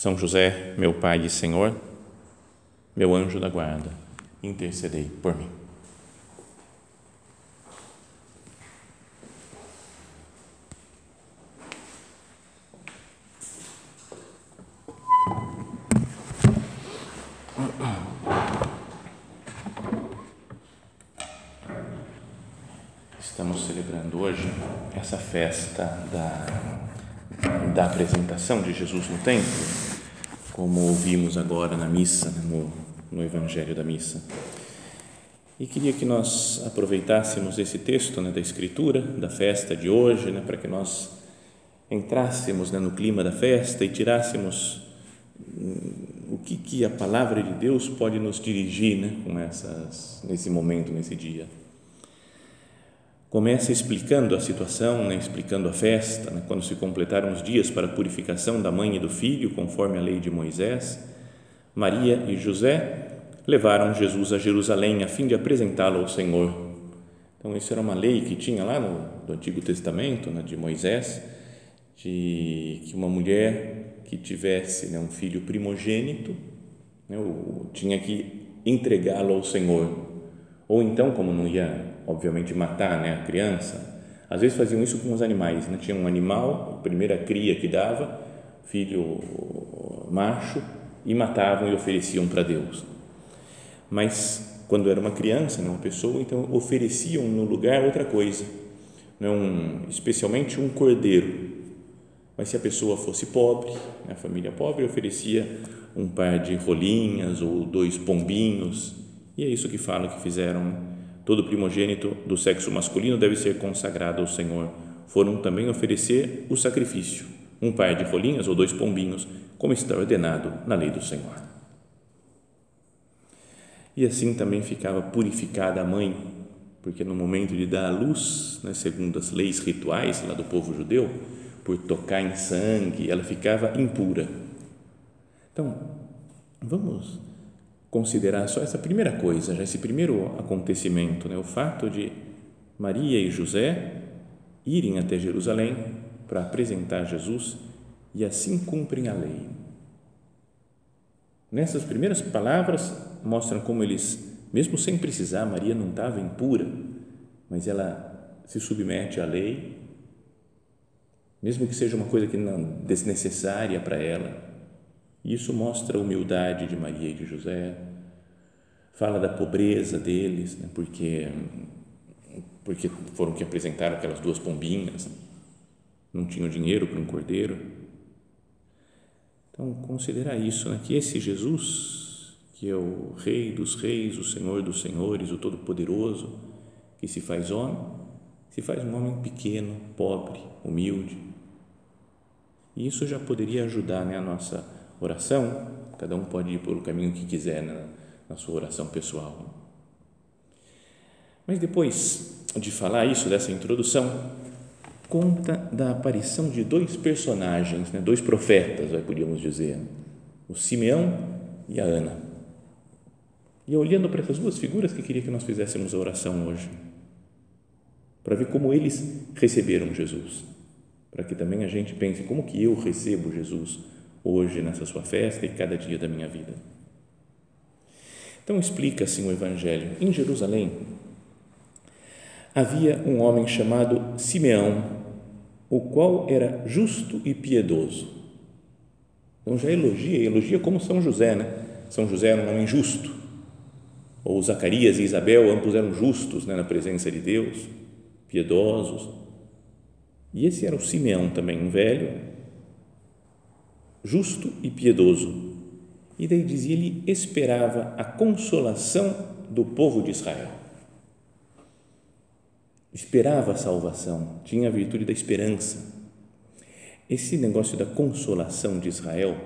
São José, meu Pai e Senhor, meu anjo da guarda, intercedei por mim. Estamos celebrando hoje essa festa da, da apresentação de Jesus no templo, como ouvimos agora na missa, né, no, no Evangelho da missa. E queria que nós aproveitássemos esse texto né, da Escritura, da festa de hoje, né, para que nós entrássemos né, no clima da festa e tirássemos hum, o que, que a palavra de Deus pode nos dirigir né, com essas, nesse momento, nesse dia começa explicando a situação, né, explicando a festa, né, quando se completaram os dias para a purificação da mãe e do filho, conforme a lei de Moisés, Maria e José levaram Jesus a Jerusalém a fim de apresentá-lo ao Senhor. Então, isso era uma lei que tinha lá no, no Antigo Testamento, né, de Moisés, de que uma mulher que tivesse né, um filho primogênito né, tinha que entregá-lo ao Senhor. Ou então, como não ia obviamente matar né, a criança, às vezes faziam isso com os animais, né? tinha um animal, a primeira cria que dava, filho macho, e matavam e ofereciam para Deus. Mas quando era uma criança, né, uma pessoa, então ofereciam no lugar outra coisa, né, um, especialmente um cordeiro. Mas se a pessoa fosse pobre, né, a família pobre oferecia um par de rolinhas ou dois pombinhos, e é isso que fala que fizeram Todo primogênito do sexo masculino deve ser consagrado ao Senhor. Foram também oferecer o sacrifício, um par de rolinhas ou dois pombinhos, como está ordenado na lei do Senhor. E assim também ficava purificada a mãe, porque no momento de dar a luz, né, segundo as leis rituais lá do povo judeu, por tocar em sangue, ela ficava impura. Então, vamos considerar só essa primeira coisa, já esse primeiro acontecimento, né? o fato de Maria e José irem até Jerusalém para apresentar Jesus e assim cumprem a lei. Nessas primeiras palavras mostram como eles, mesmo sem precisar, Maria não estava impura, mas ela se submete à lei, mesmo que seja uma coisa que não desnecessária para ela isso mostra a humildade de Maria e de José, fala da pobreza deles, né, porque porque foram que apresentaram aquelas duas pombinhas, não tinham dinheiro para um cordeiro. Então, considerar isso, né, que esse Jesus, que é o Rei dos Reis, o Senhor dos Senhores, o Todo-Poderoso, que se faz homem, se faz um homem pequeno, pobre, humilde. E isso já poderia ajudar né, a nossa oração, cada um pode ir pelo caminho que quiser na, na sua oração pessoal. Mas depois de falar isso, dessa introdução, conta da aparição de dois personagens, né, dois profetas, podíamos dizer, o Simeão e a Ana. E olhando para essas duas figuras que queria que nós fizéssemos a oração hoje, para ver como eles receberam Jesus, para que também a gente pense como que eu recebo Jesus hoje nessa sua festa e cada dia da minha vida. Então explica assim o Evangelho. Em Jerusalém havia um homem chamado Simeão, o qual era justo e piedoso. Então já elogia, elogia como São José, né? São José era um homem justo. Ou Zacarias e Isabel, ambos eram justos né, na presença de Deus, piedosos. E esse era o Simeão também, um velho, justo e piedoso. E daí dizia, ele esperava a consolação do povo de Israel. Esperava a salvação, tinha a virtude da esperança. Esse negócio da consolação de Israel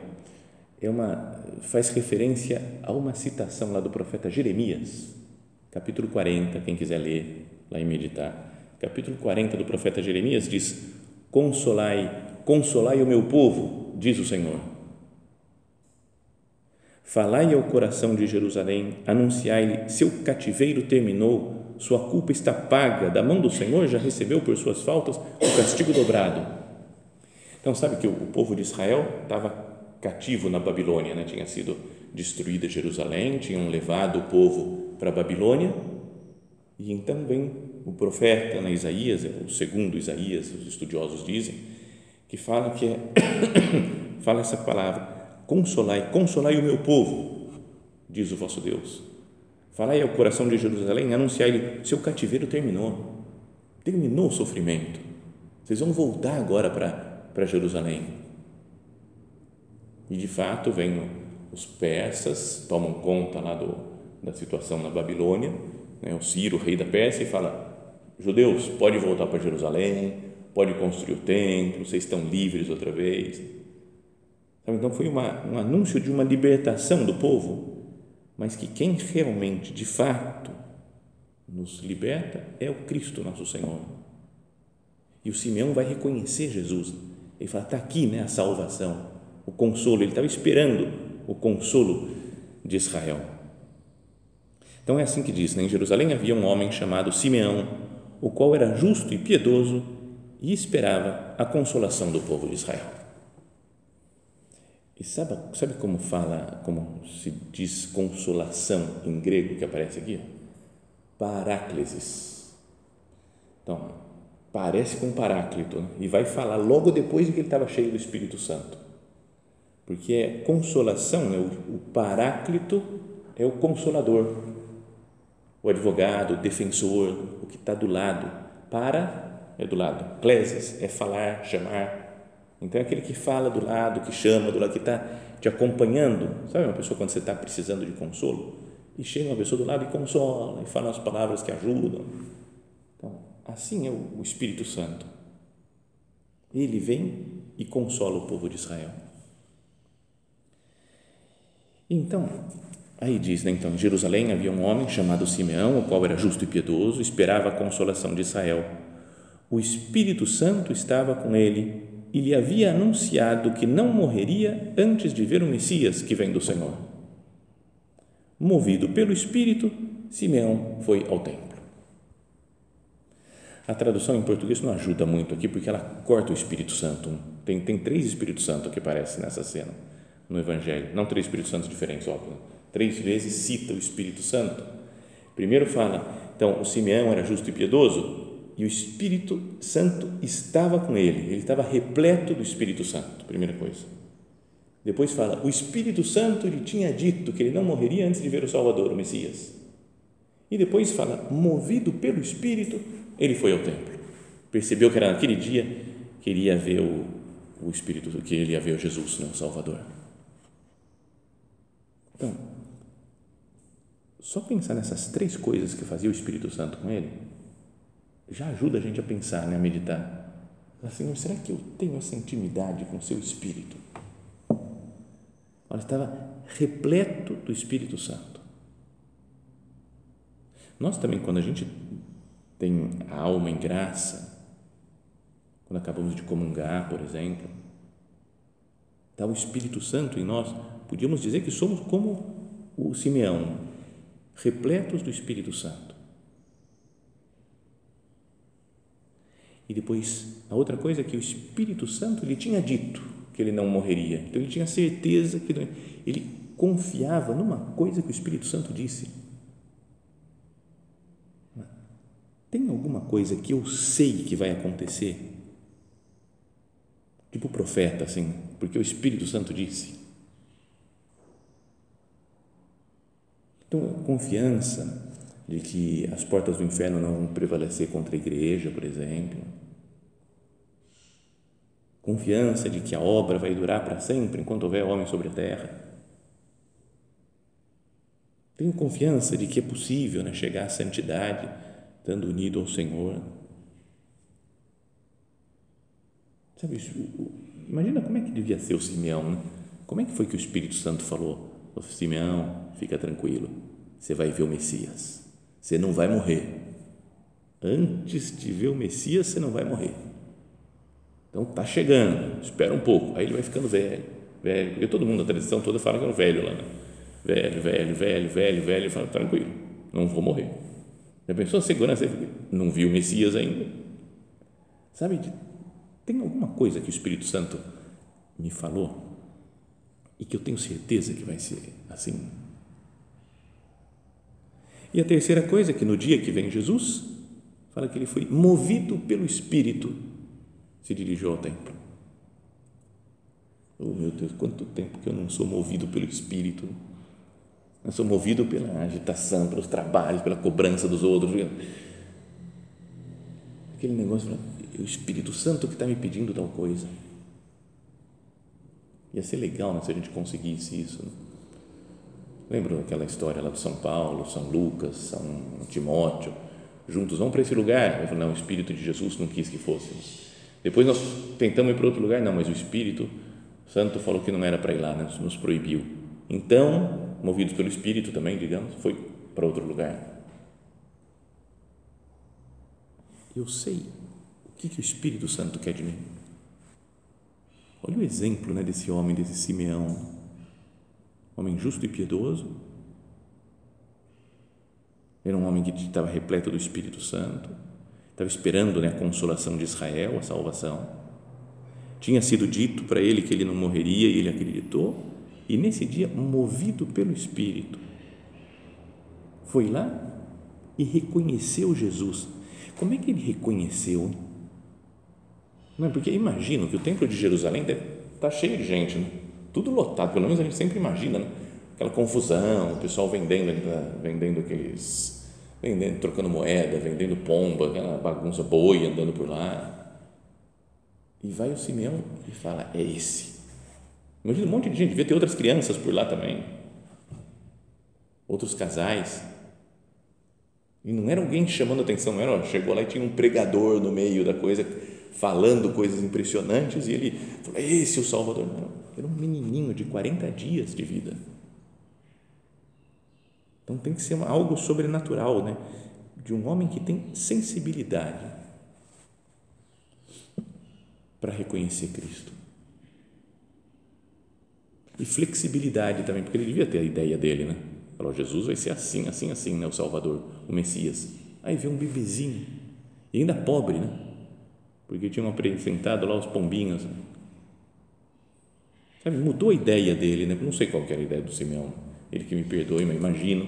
é uma faz referência a uma citação lá do profeta Jeremias, capítulo 40, quem quiser ler lá e meditar. Capítulo 40 do profeta Jeremias diz: Consolai, consolai o meu povo, diz o Senhor. Falai ao coração de Jerusalém, anunciai-lhe: seu cativeiro terminou, sua culpa está paga, da mão do Senhor já recebeu por suas faltas o castigo dobrado. Então, sabe que o povo de Israel estava cativo na Babilônia, né? tinha sido destruída Jerusalém, tinham levado o povo para a Babilônia, e então vem o profeta na Isaías, é o segundo Isaías, os estudiosos dizem, que fala que é, fala essa palavra, consolai, consolai o meu povo, diz o vosso Deus. Falai ao coração de Jerusalém, anunciai-lhe, seu cativeiro terminou, terminou o sofrimento, vocês vão voltar agora para, Jerusalém e de fato, vem os persas, tomam conta lá do, da situação na Babilônia, né? o Ciro, rei da Pérsia, e fala: Judeus, pode voltar para Jerusalém, pode construir o templo, vocês estão livres outra vez. Então, foi uma, um anúncio de uma libertação do povo, mas que quem realmente, de fato, nos liberta é o Cristo, nosso Senhor. E o Simeão vai reconhecer Jesus. Ele fala: está aqui né, a salvação o consolo, ele estava esperando o consolo de Israel. Então é assim que diz: né? em Jerusalém havia um homem chamado Simeão, o qual era justo e piedoso e esperava a consolação do povo de Israel. E sabe, sabe como fala, como se diz consolação em grego que aparece aqui? Paráclesis. Então, parece com Paráclito né? e vai falar logo depois de que ele estava cheio do Espírito Santo porque é consolação, né? o, o paráclito é o consolador, o advogado, o defensor, o que está do lado. Para é do lado, cleses é falar, chamar. Então é aquele que fala do lado, que chama do lado, que está te acompanhando. Sabe uma pessoa quando você está precisando de consolo? E chega uma pessoa do lado e consola, e fala as palavras que ajudam. Então, assim é o Espírito Santo. Ele vem e consola o povo de Israel. Então, aí diz, né, então, em Jerusalém havia um homem chamado Simeão, o qual era justo e piedoso, esperava a consolação de Israel. O Espírito Santo estava com ele e lhe havia anunciado que não morreria antes de ver o Messias que vem do Senhor. Movido pelo Espírito, Simeão foi ao templo. A tradução em português não ajuda muito aqui porque ela corta o Espírito Santo. Tem, tem três Espíritos Santos que aparecem nessa cena no Evangelho, não três Espíritos Santos diferentes, óbvio, três vezes cita o Espírito Santo. Primeiro fala, então, o Simeão era justo e piedoso e o Espírito Santo estava com ele, ele estava repleto do Espírito Santo, primeira coisa. Depois fala, o Espírito Santo lhe tinha dito que ele não morreria antes de ver o Salvador, o Messias. E depois fala, movido pelo Espírito, ele foi ao templo. Percebeu que era naquele dia que ele ia ver o, o Espírito, que ele ia ver Jesus, né, o Salvador. Então, só pensar nessas três coisas que fazia o Espírito Santo com ele já ajuda a gente a pensar, né, a meditar. Senhor, será que eu tenho essa intimidade com o seu Espírito? Olha, estava repleto do Espírito Santo. Nós também, quando a gente tem a alma em graça, quando acabamos de comungar, por exemplo, está o Espírito Santo em nós, podíamos dizer que somos como o Simeão, repletos do Espírito Santo. E depois, a outra coisa é que o Espírito Santo lhe tinha dito que ele não morreria. Então ele tinha certeza que ele confiava numa coisa que o Espírito Santo disse. Tem alguma coisa que eu sei que vai acontecer? Tipo profeta, assim, porque o Espírito Santo disse. Então, confiança de que as portas do inferno não vão prevalecer contra a igreja, por exemplo. Confiança de que a obra vai durar para sempre enquanto houver homem sobre a terra. Tenho confiança de que é possível né, chegar à santidade estando unido ao Senhor. Sabe, imagina como é que devia ser o Simeão, né? como é que foi que o Espírito Santo falou? Simeão, fica tranquilo, você vai ver o Messias, você não vai morrer. Antes de ver o Messias, você não vai morrer. Então tá chegando, espera um pouco. Aí ele vai ficando velho, velho. Porque todo mundo, a tradição toda fala que um velho lá, né? Velho, velho, velho, velho, velho. Fala, tranquilo, não vou morrer. Já pensou a segurança? Não viu o Messias ainda. Sabe, tem alguma coisa que o Espírito Santo me falou e que eu tenho certeza que vai ser assim. E a terceira coisa é que no dia que vem Jesus, fala que ele foi movido pelo Espírito, se dirigiu ao templo. Oh meu Deus, quanto tempo que eu não sou movido pelo Espírito. Eu sou movido pela agitação, pelos trabalhos, pela cobrança dos outros. Aquele negócio, o Espírito Santo que está me pedindo tal coisa. Ia ser legal né, se a gente conseguisse isso. Né? Lembra aquela história lá de São Paulo, São Lucas, São Timóteo, juntos vão para esse lugar. Eu falei, não, o Espírito de Jesus não quis que fôssemos. Depois nós tentamos ir para outro lugar, não, mas o Espírito Santo falou que não era para ir lá, né, nos proibiu. Então, movidos pelo Espírito também, digamos, foi para outro lugar. Eu sei o que, que o Espírito Santo quer de mim. Olha o exemplo né, desse homem, desse Simeão, homem justo e piedoso. Era um homem que estava repleto do Espírito Santo, estava esperando né, a consolação de Israel, a salvação. Tinha sido dito para ele que ele não morreria e ele acreditou e nesse dia, movido pelo Espírito, foi lá e reconheceu Jesus. Como é que ele reconheceu? Não porque imagino que o templo de Jerusalém está cheio de gente, né? Tudo lotado, pelo menos a gente sempre imagina, né? aquela confusão, o pessoal vendendo, vendendo aqueles, vendendo, trocando moeda, vendendo pomba, aquela bagunça, boi andando por lá. E vai o Simeão e fala: É esse Imagina um monte de gente, devia ter outras crianças por lá também, outros casais. E não era alguém chamando atenção, era, chegou lá e tinha um pregador no meio da coisa, falando coisas impressionantes, e ele falou: Esse é o Salvador. Não, era um menininho de 40 dias de vida. Então tem que ser algo sobrenatural, né? De um homem que tem sensibilidade para reconhecer Cristo e flexibilidade também, porque ele devia ter a ideia dele, né? Falou, Jesus vai ser assim, assim, assim, né? O Salvador, o Messias. Aí vê um bebezinho, e ainda pobre, né? Porque tinham apresentado lá os pombinhos. Sabe, mudou a ideia dele, né? Não sei qual era a ideia do Simeão, ele que me perdoe, mas imagino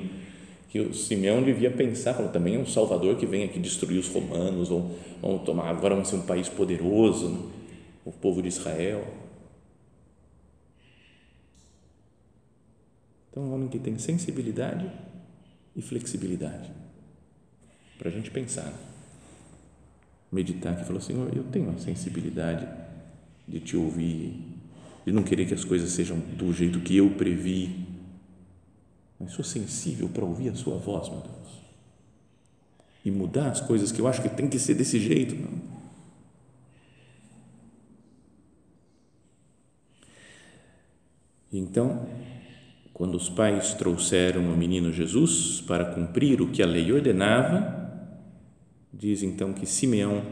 que o Simeão devia pensar, falou, também é um Salvador que vem aqui destruir os romanos, vão, vão tomar, agora vão ser um país poderoso, né? o povo de Israel Então, um homem que tem sensibilidade e flexibilidade para a gente pensar, meditar, que falou, Senhor, eu tenho a sensibilidade de te ouvir, de não querer que as coisas sejam do jeito que eu previ, mas sou sensível para ouvir a sua voz, meu Deus, e mudar as coisas que eu acho que tem que ser desse jeito, não. Então, quando os pais trouxeram o menino Jesus para cumprir o que a lei ordenava, diz então que Simeão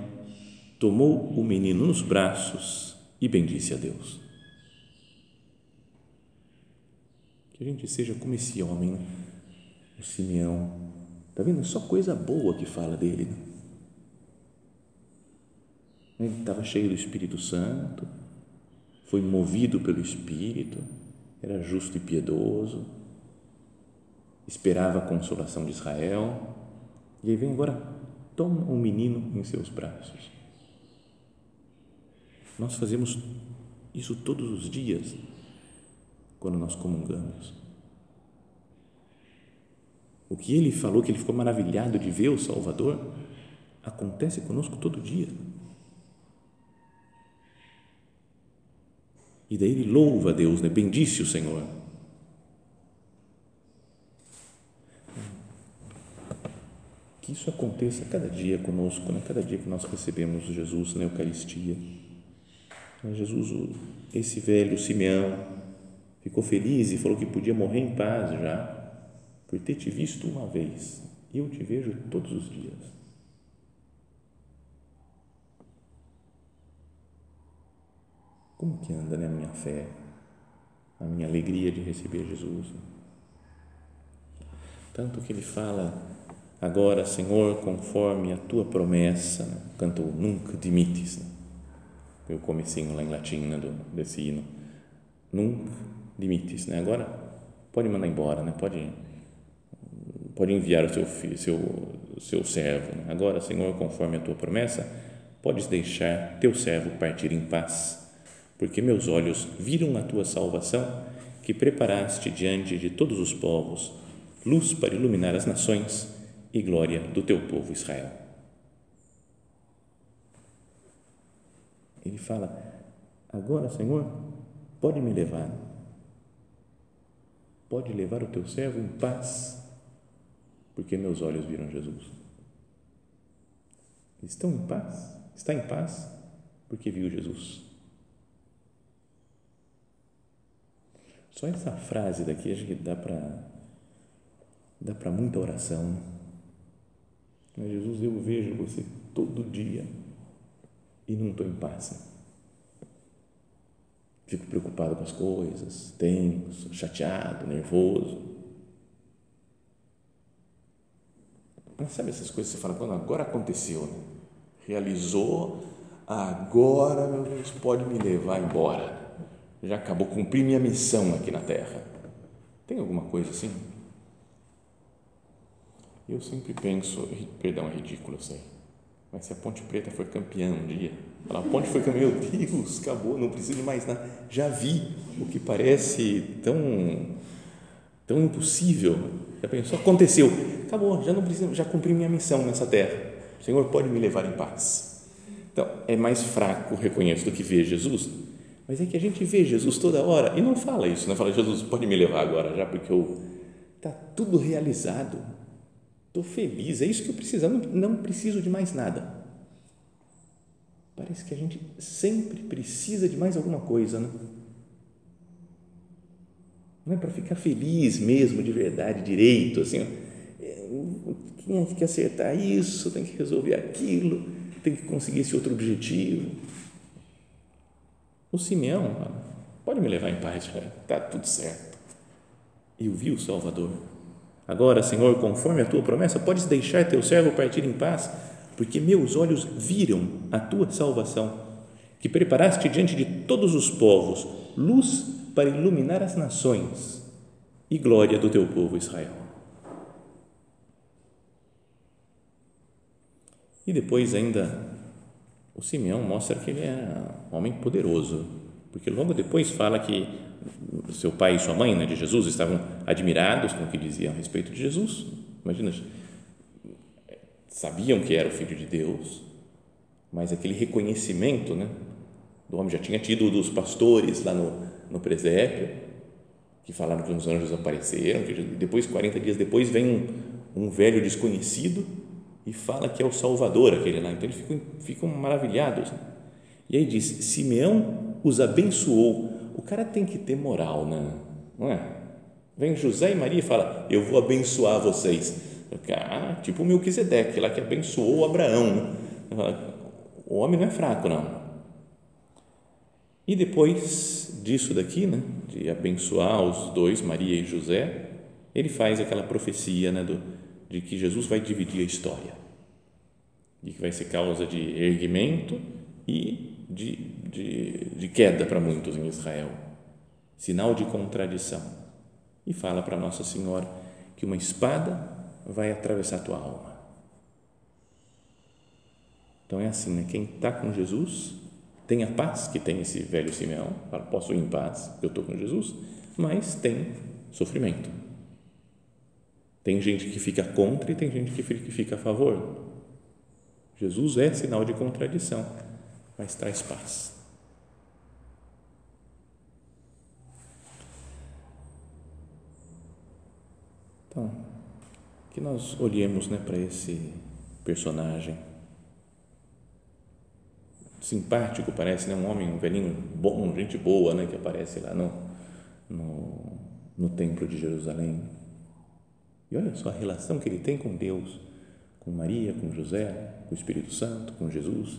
tomou o menino nos braços e bendisse a Deus. Que a gente seja como esse homem, o Simeão. Está vendo? Só coisa boa que fala dele. Né? Ele estava cheio do Espírito Santo, foi movido pelo Espírito era justo e piedoso, esperava a consolação de Israel, e aí vem agora, toma um menino em seus braços. Nós fazemos isso todos os dias quando nós comungamos. O que ele falou, que ele ficou maravilhado de ver o Salvador, acontece conosco todo dia. E daí ele louva a Deus, né? bendice o Senhor. Que isso aconteça cada dia conosco, né? cada dia que nós recebemos Jesus na Eucaristia. Jesus, esse velho Simeão, ficou feliz e falou que podia morrer em paz já, por ter te visto uma vez. E eu te vejo todos os dias. Como que anda né, a minha fé, a minha alegria de receber Jesus? Tanto que ele fala, agora, Senhor, conforme a tua promessa, né? cantou Nunca dimites, né? o comecinho lá em latim né, do, desse hino, Nunca dimites, né? agora pode mandar embora, né? pode, pode enviar o seu, filho, seu, seu servo, né? agora, Senhor, conforme a tua promessa, podes deixar teu servo partir em paz, porque meus olhos viram a tua salvação, que preparaste diante de todos os povos, luz para iluminar as nações e glória do teu povo Israel. Ele fala: Agora, Senhor, pode me levar, pode levar o teu servo em paz, porque meus olhos viram Jesus. Estão em paz? Está em paz porque viu Jesus. Só essa frase daqui acho que dá para dá para muita oração. Mas Jesus, eu vejo você todo dia e não estou em paz. Fico preocupado com as coisas, tenso, chateado, nervoso. Mas sabe essas coisas que você fala, quando agora aconteceu, né? realizou, agora, meu Deus, pode me levar embora já acabou, cumpri minha missão aqui na Terra. Tem alguma coisa assim? Eu sempre penso, perdão, é ridículo, eu sei, mas se a Ponte Preta for campeã um dia, a Ponte foi campeã, meu Deus, acabou, não preciso de mais nada. Já vi o que parece tão, tão impossível. Já pensou, aconteceu, acabou, já não preciso, já cumpri minha missão nessa terra. O Senhor pode me levar em paz. Então, é mais fraco, reconheço, do que ver Jesus, mas é que a gente vê Jesus toda hora e não fala isso, não fala, Jesus, pode me levar agora já, porque eu está tudo realizado. Estou feliz, é isso que eu preciso, não, não preciso de mais nada. Parece que a gente sempre precisa de mais alguma coisa, né? Não é para ficar feliz mesmo, de verdade, direito, assim, tem é, que acertar isso, tem que resolver aquilo, tem que conseguir esse outro objetivo o Simeão, pode me levar em paz, está tudo certo. Eu vi o Salvador. Agora, Senhor, conforme a tua promessa, podes deixar teu servo partir em paz, porque meus olhos viram a tua salvação, que preparaste diante de todos os povos, luz para iluminar as nações e glória do teu povo Israel. E depois ainda o Simeão mostra que ele é um homem poderoso, porque logo depois fala que seu pai e sua mãe, né, de Jesus, estavam admirados com o que diziam a respeito de Jesus. Imagina, sabiam que era o filho de Deus, mas aquele reconhecimento, né, do homem já tinha tido dos pastores lá no, no presépio, que falaram que os anjos apareceram, que depois 40 dias depois vem um, um velho desconhecido e fala que é o Salvador aquele lá. Então eles ficam, ficam maravilhados. E aí diz: Simeão os abençoou. O cara tem que ter moral, né? não é? Vem José e Maria e fala: Eu vou abençoar vocês. Ah, tipo Melquisedeque lá que abençoou Abraão. O homem não é fraco, não. E depois disso daqui, né, de abençoar os dois, Maria e José, ele faz aquela profecia né, do, de que Jesus vai dividir a história, de que vai ser causa de erguimento e de, de, de queda para muitos em Israel, sinal de contradição. E fala para Nossa Senhora que uma espada vai atravessar tua alma. Então é assim, né? quem está com Jesus tem a paz que tem esse velho Simeão, fala, posso ir em paz, eu estou com Jesus, mas tem sofrimento tem gente que fica contra e tem gente que fica a favor. Jesus é sinal de contradição, mas traz paz. Então, que nós olhemos né, para esse personagem simpático, parece, né, um homem, um velhinho bom, gente boa, né, que aparece lá no, no, no Templo de Jerusalém. E olha só a relação que ele tem com Deus, com Maria, com José, com o Espírito Santo, com Jesus.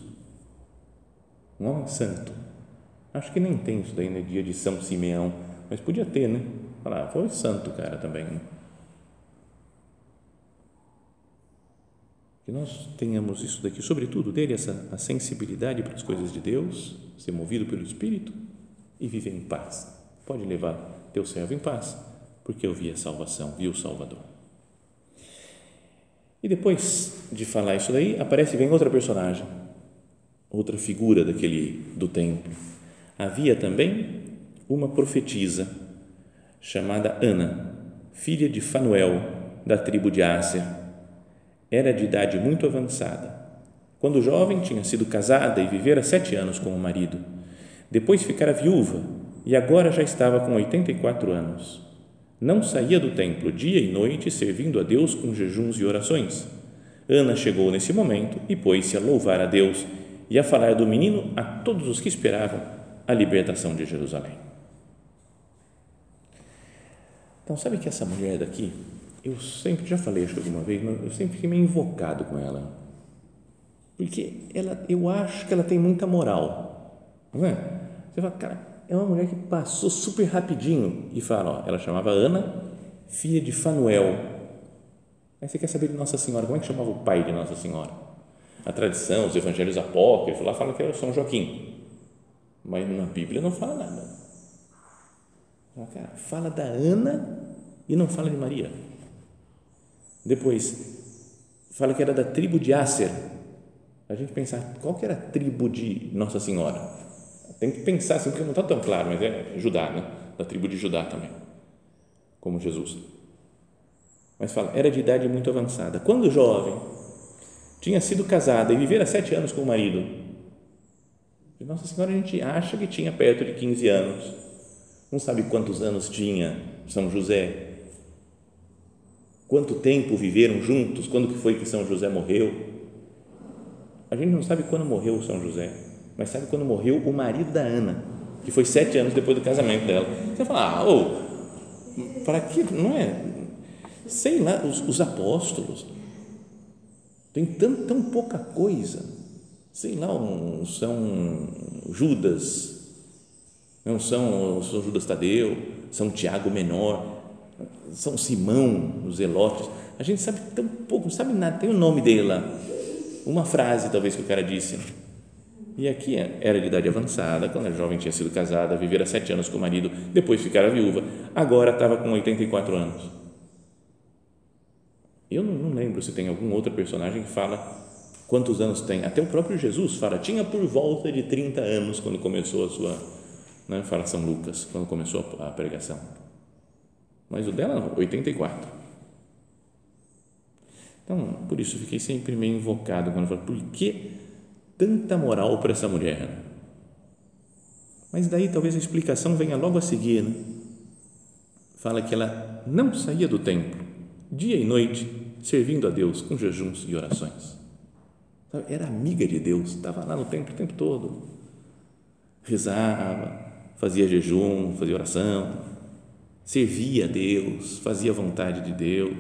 Um homem santo. Acho que nem tem isso daí no dia de São Simeão, mas podia ter, né? Falar, foi santo cara também. Né? Que nós tenhamos isso daqui, sobretudo dele, essa a sensibilidade para as coisas de Deus, ser movido pelo Espírito e viver em paz. Pode levar teu servo em paz, porque eu vi a salvação, vi o Salvador. E depois de falar isso daí, aparece vem outra personagem, outra figura daquele do templo. Havia também uma profetisa chamada Ana, filha de Fanuel, da tribo de Ásia. Era de idade muito avançada. Quando jovem, tinha sido casada e vivera sete anos com o marido. Depois ficara viúva e agora já estava com 84 anos. Não saía do templo dia e noite servindo a Deus com jejuns e orações. Ana chegou nesse momento e pôs-se a louvar a Deus e a falar do menino a todos os que esperavam a libertação de Jerusalém. Então, sabe que essa mulher daqui, eu sempre, já falei acho que alguma vez, mas eu sempre fiquei meio invocado com ela. Porque ela, eu acho que ela tem muita moral. Não é? Você fala, cara, é uma mulher que passou super rapidinho e fala, ó, ela chamava Ana, filha de Fanuel. Aí você quer saber de Nossa Senhora, como é que chamava o pai de Nossa Senhora? A tradição, os evangelhos apócrifos, lá fala que era São Joaquim. Mas na Bíblia não fala nada. Fala da Ana e não fala de Maria. Depois, fala que era da tribo de Acer. A gente pensar, qual que era a tribo de Nossa Senhora? Tem que pensar assim, porque não está tão claro, mas é Judá, né? da tribo de Judá também, como Jesus. Mas fala, era de idade muito avançada. Quando jovem, tinha sido casada e vivera sete anos com o marido. Nossa Senhora, a gente acha que tinha perto de 15 anos. Não sabe quantos anos tinha São José. Quanto tempo viveram juntos? Quando que foi que São José morreu? A gente não sabe quando morreu São José mas sabe quando morreu o marido da Ana, que foi sete anos depois do casamento dela? Você fala, ah, oh, para que, não é? Sei lá, os, os apóstolos, tem tão, tão pouca coisa, sei lá, um, São Judas, não são São Judas Tadeu, São Tiago Menor, São Simão, os Zelotes, a gente sabe tão pouco, não sabe nada, tem o nome dele lá, uma frase talvez que o cara disse, e aqui é, era de idade avançada, quando a jovem tinha sido casada, vivera sete anos com o marido, depois ficara viúva, agora estava com 84 anos. Eu não, não lembro se tem algum outro personagem que fala quantos anos tem. Até o próprio Jesus fala, tinha por volta de 30 anos quando começou a sua, né, fala São Lucas, quando começou a pregação. Mas o dela, 84. Então, por isso fiquei sempre meio invocado quando falo, por que tanta moral para essa mulher. Mas daí talvez a explicação venha logo a seguir. Né? Fala que ela não saía do templo, dia e noite, servindo a Deus com jejuns e orações. Era amiga de Deus, estava lá no templo o tempo todo. Rezava, fazia jejum, fazia oração, servia a Deus, fazia a vontade de Deus.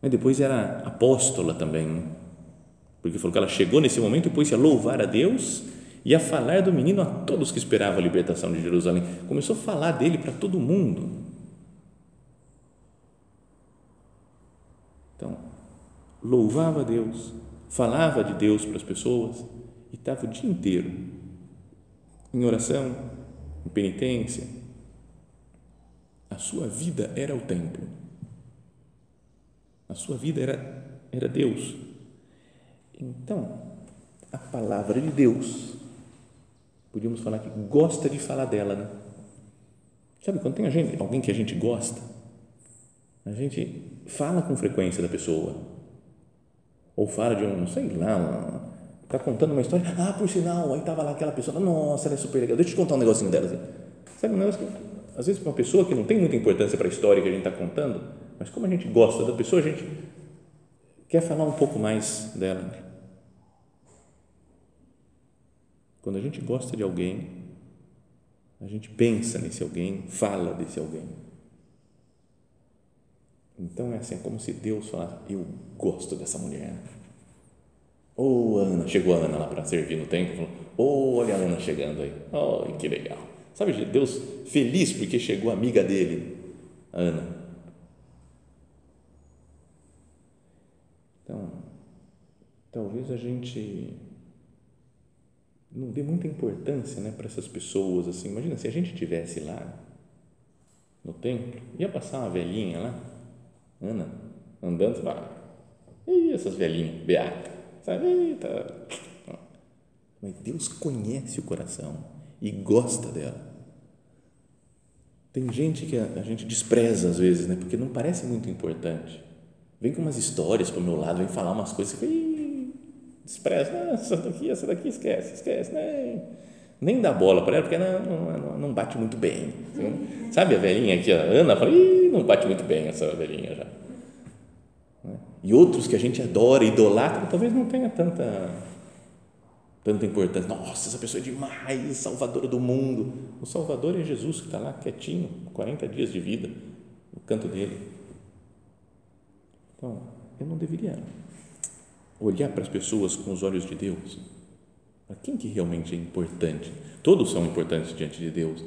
Mas depois era apóstola também né? porque falou que ela chegou nesse momento e pôs-se a louvar a Deus e a falar do menino a todos que esperavam a libertação de Jerusalém. Começou a falar dele para todo mundo. Então, louvava a Deus, falava de Deus para as pessoas e estava o dia inteiro em oração, em penitência. Sua vida era o templo. A sua vida era, era Deus então, a palavra de Deus, podíamos falar que gosta de falar dela, né? Sabe, quando tem gente, alguém que a gente gosta, a gente fala com frequência da pessoa, ou fala de um, sei lá, está contando uma história, ah, por sinal, aí estava lá aquela pessoa, nossa, ela é super legal, deixa eu te contar um negocinho dela. Assim. Sabe, um negócio que, às vezes, para uma pessoa que não tem muita importância para a história que a gente está contando, mas como a gente gosta da pessoa, a gente quer falar um pouco mais dela. Né? Quando a gente gosta de alguém, a gente pensa nesse alguém, fala desse alguém. Então é assim, é como se Deus falasse: Eu gosto dessa mulher. Ô oh, Ana, chegou a Ana lá para servir no templo, falou: oh, olha a Ana chegando aí, oh, que legal. Sabe, Deus feliz porque chegou a amiga dele, a Ana. Então, talvez a gente não dê muita importância né, para essas pessoas. assim. Imagina se a gente tivesse lá no templo, ia passar uma velhinha lá, Ana, andando, você fala, e essas velhinhas, beata, sabe? Eita. Mas Deus conhece o coração e gosta dela. Tem gente que a, a gente despreza às vezes, né? Porque não parece muito importante. Vem com umas histórias para o meu lado, vem falar umas coisas, você despreza, ah, essa daqui, essa daqui, esquece, esquece, nem, nem dá bola para ela, porque ela não, não, não, bate muito bem. Assim. Sabe a velhinha aqui, a Ana, fala, Ih, não bate muito bem essa velhinha já. Né? E outros que a gente adora, idolatra, talvez não tenha tanta, tanta importância. Nossa, essa pessoa é demais, salvadora do mundo. O Salvador é Jesus que está lá quietinho, 40 dias de vida, no canto dele. Então, eu não deveria olhar para as pessoas com os olhos de Deus. Para quem que realmente é importante? Todos são importantes diante de Deus,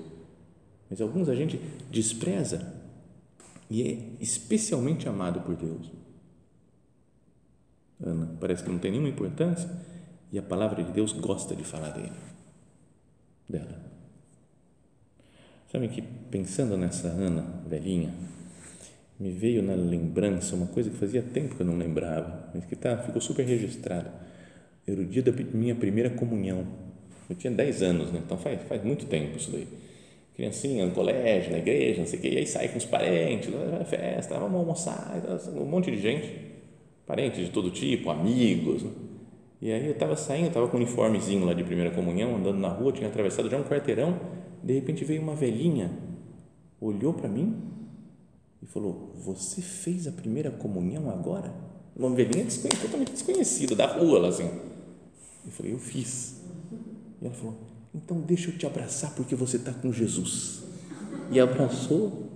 mas alguns a gente despreza e é especialmente amado por Deus. Ana parece que não tem nenhuma importância e a palavra de Deus gosta de falar dele, dela. Sabe que pensando nessa Ana velhinha, me veio na lembrança uma coisa que fazia tempo que eu não lembrava, mas que tá, ficou super registrado. Era o dia da minha primeira comunhão. Eu tinha 10 anos, né? então faz, faz muito tempo isso daí. Criancinha no colégio, na igreja, não sei o quê, e aí sai com os parentes, vai festa, vamos almoçar, um monte de gente, parentes de todo tipo, amigos. Né? E aí eu estava saindo, estava com um uniformezinho lá de primeira comunhão, andando na rua, tinha atravessado já um quarteirão, de repente veio uma velhinha, olhou para mim e falou: Você fez a primeira comunhão agora? Uma velhinha totalmente desconhecida, da rua, lá assim. Eu falei: Eu fiz. E ela falou: Então deixa eu te abraçar porque você está com Jesus. E abraçou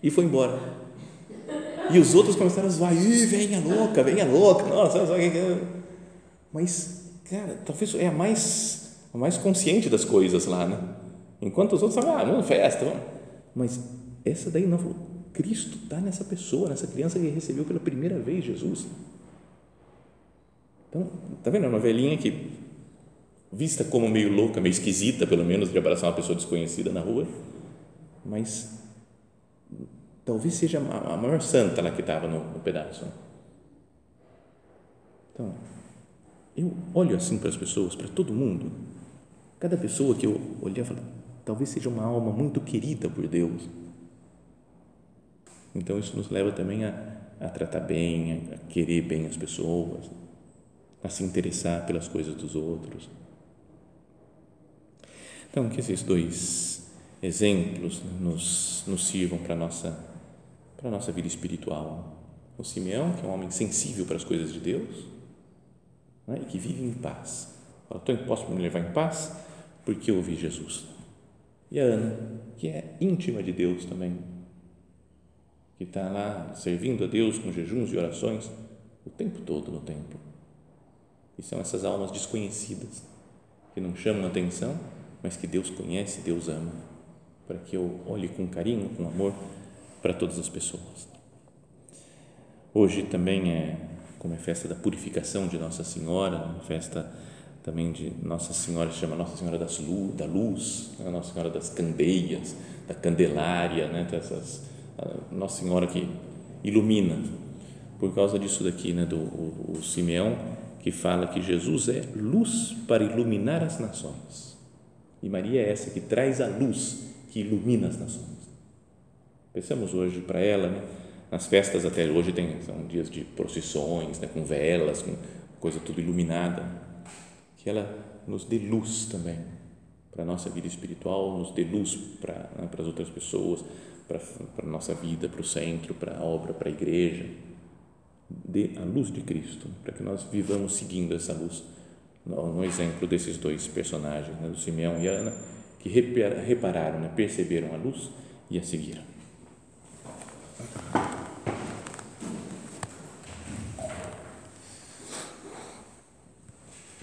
e foi embora. E os outros começaram a zoar: Ih, venha louca, venha louca, nossa, só que. Mas, cara, talvez é a mais, a mais consciente das coisas lá, né? Enquanto os outros falam: Ah, vamos festa, vamos. Mas essa daí não Cristo está nessa pessoa, nessa criança que recebeu pela primeira vez Jesus. Então, tá vendo? É uma velhinha que, vista como meio louca, meio esquisita, pelo menos, de abraçar uma pessoa desconhecida na rua, mas talvez seja a maior santa lá que estava no, no pedaço. Então, eu olho assim para as pessoas, para todo mundo. Cada pessoa que eu olhar, eu falo, talvez seja uma alma muito querida por Deus então, isso nos leva também a, a tratar bem, a querer bem as pessoas, a se interessar pelas coisas dos outros. Então, que esses dois exemplos nos, nos sirvam para a nossa, para a nossa vida espiritual. O Simeão, que é um homem sensível para as coisas de Deus né, e que vive em paz. Fala, estou posso me levar em paz porque eu ouvi Jesus. E a Ana, que é íntima de Deus também, que está lá servindo a Deus com jejuns e orações o tempo todo no templo. E são essas almas desconhecidas que não chamam atenção, mas que Deus conhece, Deus ama, para que eu olhe com carinho, com amor para todas as pessoas. Hoje também é como é festa da purificação de Nossa Senhora, uma festa também de Nossa Senhora, se chama Nossa Senhora das Luz, da Luz, né? Nossa Senhora das Candeias, da Candelária, né? Dessas nossa Senhora que ilumina, por causa disso daqui, né, do o, o Simeão, que fala que Jesus é luz para iluminar as nações. E Maria é essa que traz a luz que ilumina as nações. Pensamos hoje para ela, né? Nas festas até hoje tem são dias de procissões, né? com velas, com coisa tudo iluminada, que ela nos dê luz também para a nossa vida espiritual, nos dê luz para, né, para as outras pessoas, para, para a nossa vida, para o centro, para a obra, para a igreja. Dê a luz de Cristo, para que nós vivamos seguindo essa luz, no exemplo desses dois personagens, né, do Simeão e Ana, que repararam, né, perceberam a luz e a seguiram.